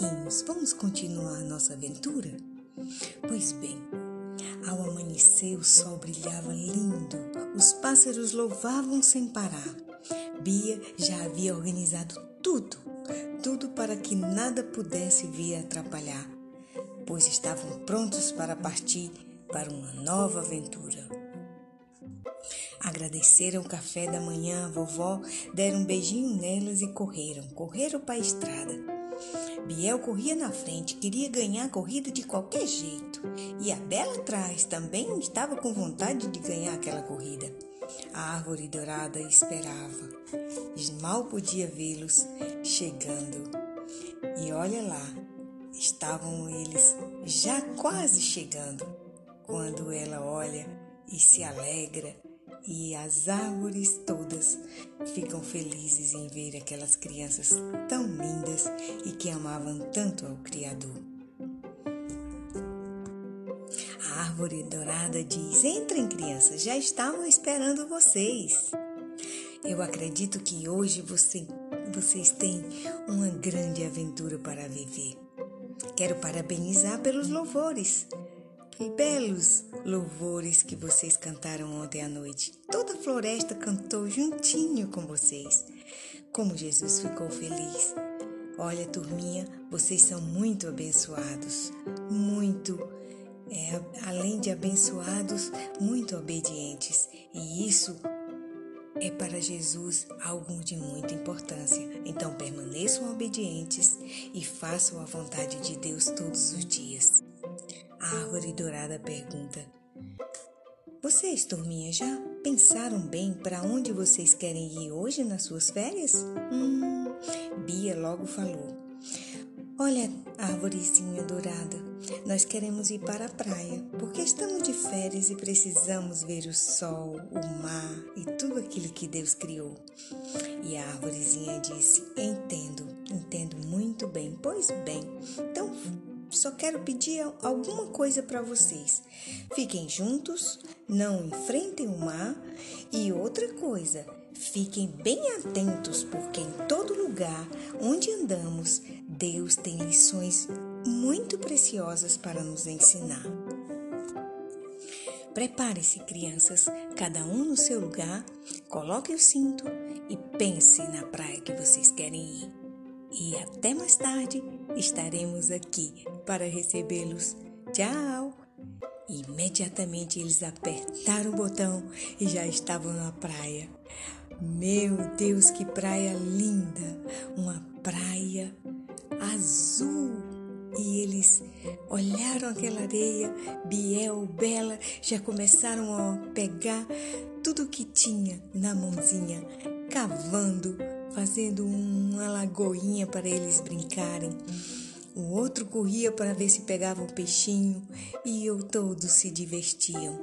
vamos continuar nossa aventura? Pois bem, ao amanhecer o sol brilhava lindo, os pássaros louvavam sem parar. Bia já havia organizado tudo, tudo para que nada pudesse vir atrapalhar, pois estavam prontos para partir para uma nova aventura. Agradeceram o café da manhã à vovó, deram um beijinho nelas e correram, correram para a estrada. Biel corria na frente, queria ganhar a corrida de qualquer jeito. E a Bela atrás também estava com vontade de ganhar aquela corrida. A árvore dourada esperava. Mal podia vê-los chegando. E olha lá, estavam eles já quase chegando. Quando ela olha e se alegra, e as árvores todas ficam felizes em ver aquelas crianças tão lindas e que amavam tanto ao Criador. A árvore dourada diz: Entrem, crianças, já estavam esperando vocês. Eu acredito que hoje você, vocês têm uma grande aventura para viver. Quero parabenizar pelos louvores belos louvores que vocês cantaram ontem à noite. Toda a floresta cantou juntinho com vocês. Como Jesus ficou feliz. Olha, turminha, vocês são muito abençoados, muito, é, além de abençoados, muito obedientes. E isso é para Jesus algo de muita importância. Então permaneçam obedientes e façam a vontade de Deus todos os dias. A árvore dourada pergunta: Vocês, turminha, já pensaram bem para onde vocês querem ir hoje nas suas férias? Hum, Bia logo falou: Olha, árvorezinha dourada, nós queremos ir para a praia porque estamos de férias e precisamos ver o sol, o mar e tudo aquilo que Deus criou. E a árvorezinha disse: Entendo, entendo muito bem. Pois bem, então só quero pedir alguma coisa para vocês. Fiquem juntos, não enfrentem o mar e outra coisa, fiquem bem atentos, porque em todo lugar onde andamos, Deus tem lições muito preciosas para nos ensinar. Prepare-se, crianças, cada um no seu lugar, coloque o cinto e pense na praia que vocês querem ir. E até mais tarde estaremos aqui para recebê-los. Tchau! Imediatamente eles apertaram o botão e já estavam na praia. Meu Deus, que praia linda! Uma praia azul. E eles olharam aquela areia, Biel, Bela, já começaram a pegar tudo que tinha na mãozinha, cavando, fazendo uma lagoinha para eles brincarem. O outro corria para ver se pegava um peixinho e eu todos se divertiam.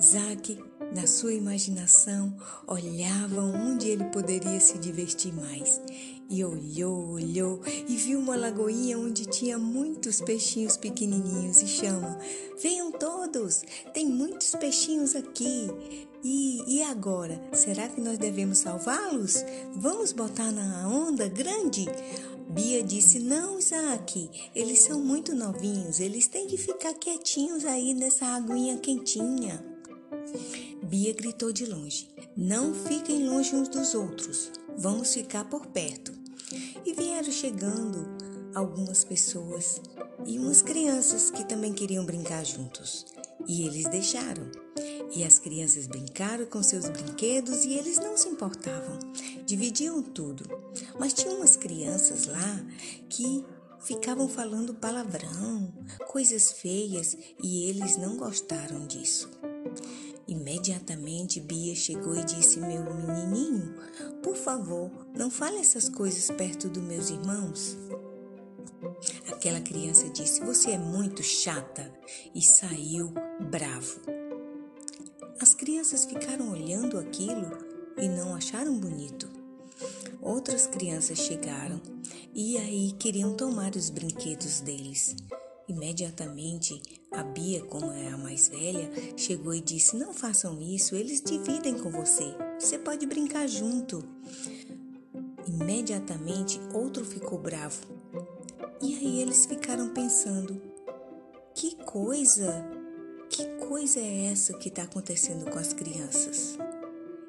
Zaque, na sua imaginação, olhava onde ele poderia se divertir mais. E olhou, olhou e viu uma lagoinha onde tinha muitos peixinhos pequenininhos e chama: Venham todos, tem muitos peixinhos aqui. E, e agora? Será que nós devemos salvá-los? Vamos botar na onda grande? Bia disse: Não, Isaac, eles são muito novinhos, eles têm que ficar quietinhos aí nessa aguinha quentinha. Bia gritou de longe: Não fiquem longe uns dos outros, vamos ficar por perto. E vieram chegando algumas pessoas e umas crianças que também queriam brincar juntos. E eles deixaram. E as crianças brincaram com seus brinquedos e eles não se importavam, dividiam tudo. Mas tinha umas crianças lá que ficavam falando palavrão, coisas feias e eles não gostaram disso. Imediatamente Bia chegou e disse: Meu menininho, por favor, não fale essas coisas perto dos meus irmãos. Aquela criança disse: Você é muito chata e saiu bravo. As crianças ficaram olhando aquilo e não acharam bonito. Outras crianças chegaram e aí queriam tomar os brinquedos deles. Imediatamente, a Bia, como é a mais velha, chegou e disse: Não façam isso, eles dividem com você. Você pode brincar junto. Imediatamente, outro ficou bravo E aí eles ficaram pensando: que coisa, coisa é essa que está acontecendo com as crianças?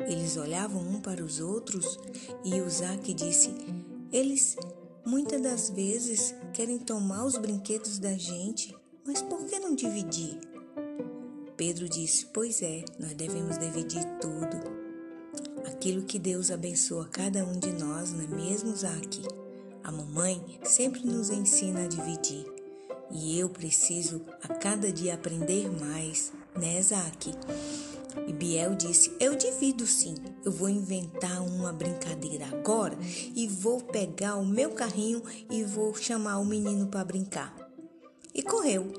Eles olhavam um para os outros e o Isaac disse: Eles muitas das vezes querem tomar os brinquedos da gente, mas por que não dividir? Pedro disse: Pois é, nós devemos dividir tudo. Aquilo que Deus abençoa cada um de nós, não é mesmo, Isaac? A mamãe sempre nos ensina a dividir. E eu preciso a cada dia aprender mais, né, Isaac? E Biel disse: Eu divido sim. Eu vou inventar uma brincadeira agora e vou pegar o meu carrinho e vou chamar o menino para brincar. E correu.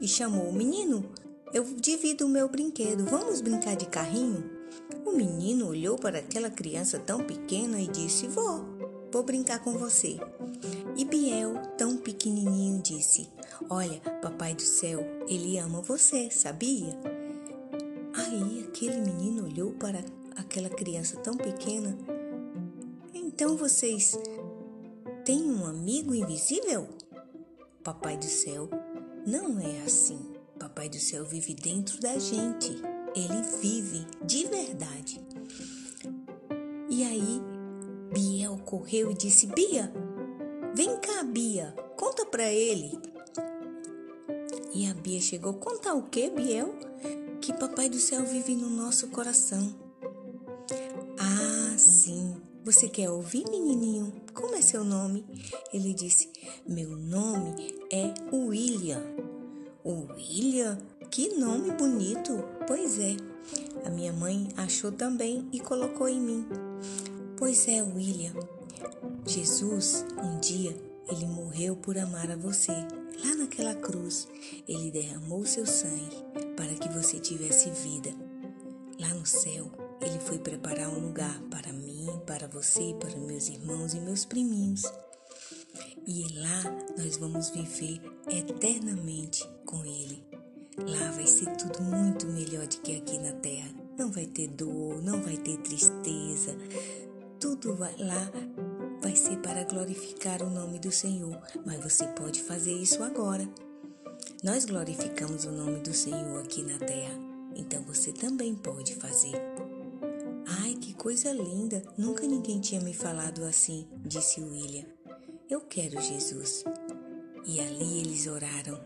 E chamou o menino: Eu divido o meu brinquedo. Vamos brincar de carrinho? O menino olhou para aquela criança tão pequena e disse: Vou, vou brincar com você. E Biel, tão pequenininho, disse: Olha, papai do céu, ele ama você, sabia? Aí aquele menino olhou para aquela criança tão pequena. Então vocês têm um amigo invisível? Papai do céu, não é assim. Papai do céu vive dentro da gente. Ele vive de verdade. E aí, Biel correu e disse: Bia, vem cá, Bia, conta para ele. E a Bia chegou: Contar o quê, Biel? que Papai do Céu vive no nosso coração. Ah, sim. Você quer ouvir, menininho? Como é seu nome? Ele disse: Meu nome é William. William? Que nome bonito! Pois é. A minha mãe achou também e colocou em mim. Pois é, William. Jesus, um dia, ele morreu por amar a você. Lá naquela cruz, ele derramou seu sangue para que você tivesse vida. Lá no céu, ele foi preparar um lugar para mim, para você, para meus irmãos e meus priminhos. E lá nós vamos viver eternamente com ele. Lá vai ser tudo muito melhor do que aqui na terra. Não vai ter dor, não vai ter tristeza. Tudo vai, lá vai ser para glorificar o nome do Senhor, mas você pode fazer isso agora. Nós glorificamos o nome do Senhor aqui na terra, então você também pode fazer. Ai, que coisa linda! Nunca ninguém tinha me falado assim, disse William. Eu quero Jesus. E ali eles oraram.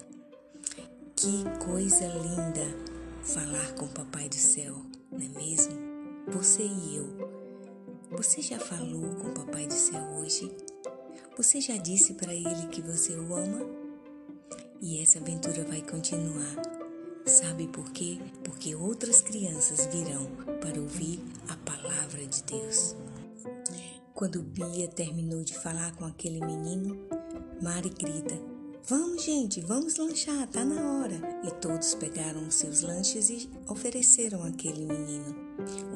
Que coisa linda falar com o Papai do Céu, não é mesmo? Você e eu você já falou com o Papai do Céu hoje? Você já disse para ele que você o ama? E essa aventura vai continuar. Sabe por quê? Porque outras crianças virão para ouvir a palavra de Deus. Quando Bia terminou de falar com aquele menino, Mari grita: Vamos, gente, vamos lanchar, tá na hora. E todos pegaram os seus lanches e ofereceram àquele menino.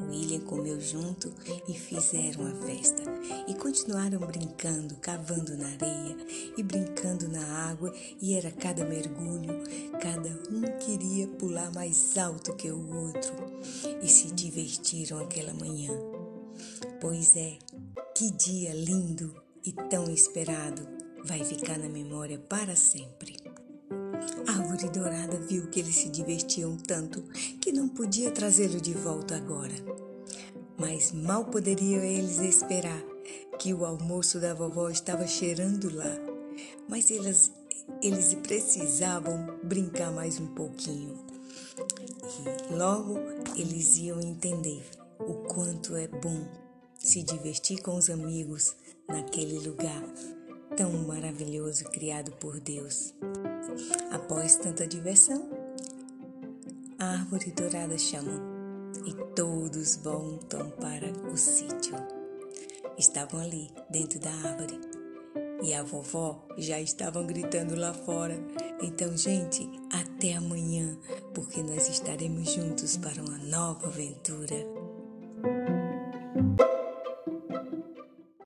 William comeu junto e fizeram a festa. E continuaram brincando, cavando na areia e brincando na água, e era cada mergulho, cada um queria pular mais alto que o outro. E se divertiram aquela manhã. Pois é, que dia lindo e tão esperado! vai ficar na memória para sempre. Árvore dourada viu que eles se divertiam tanto que não podia trazê-lo de volta agora. Mas mal poderiam eles esperar que o almoço da vovó estava cheirando lá. Mas eles, eles precisavam brincar mais um pouquinho. E logo eles iam entender o quanto é bom se divertir com os amigos naquele lugar tão maravilhoso criado por Deus. Após tanta diversão, a árvore dourada chamou e todos voltam para o sítio. Estavam ali, dentro da árvore, e a vovó já estavam gritando lá fora. Então, gente, até amanhã, porque nós estaremos juntos para uma nova aventura.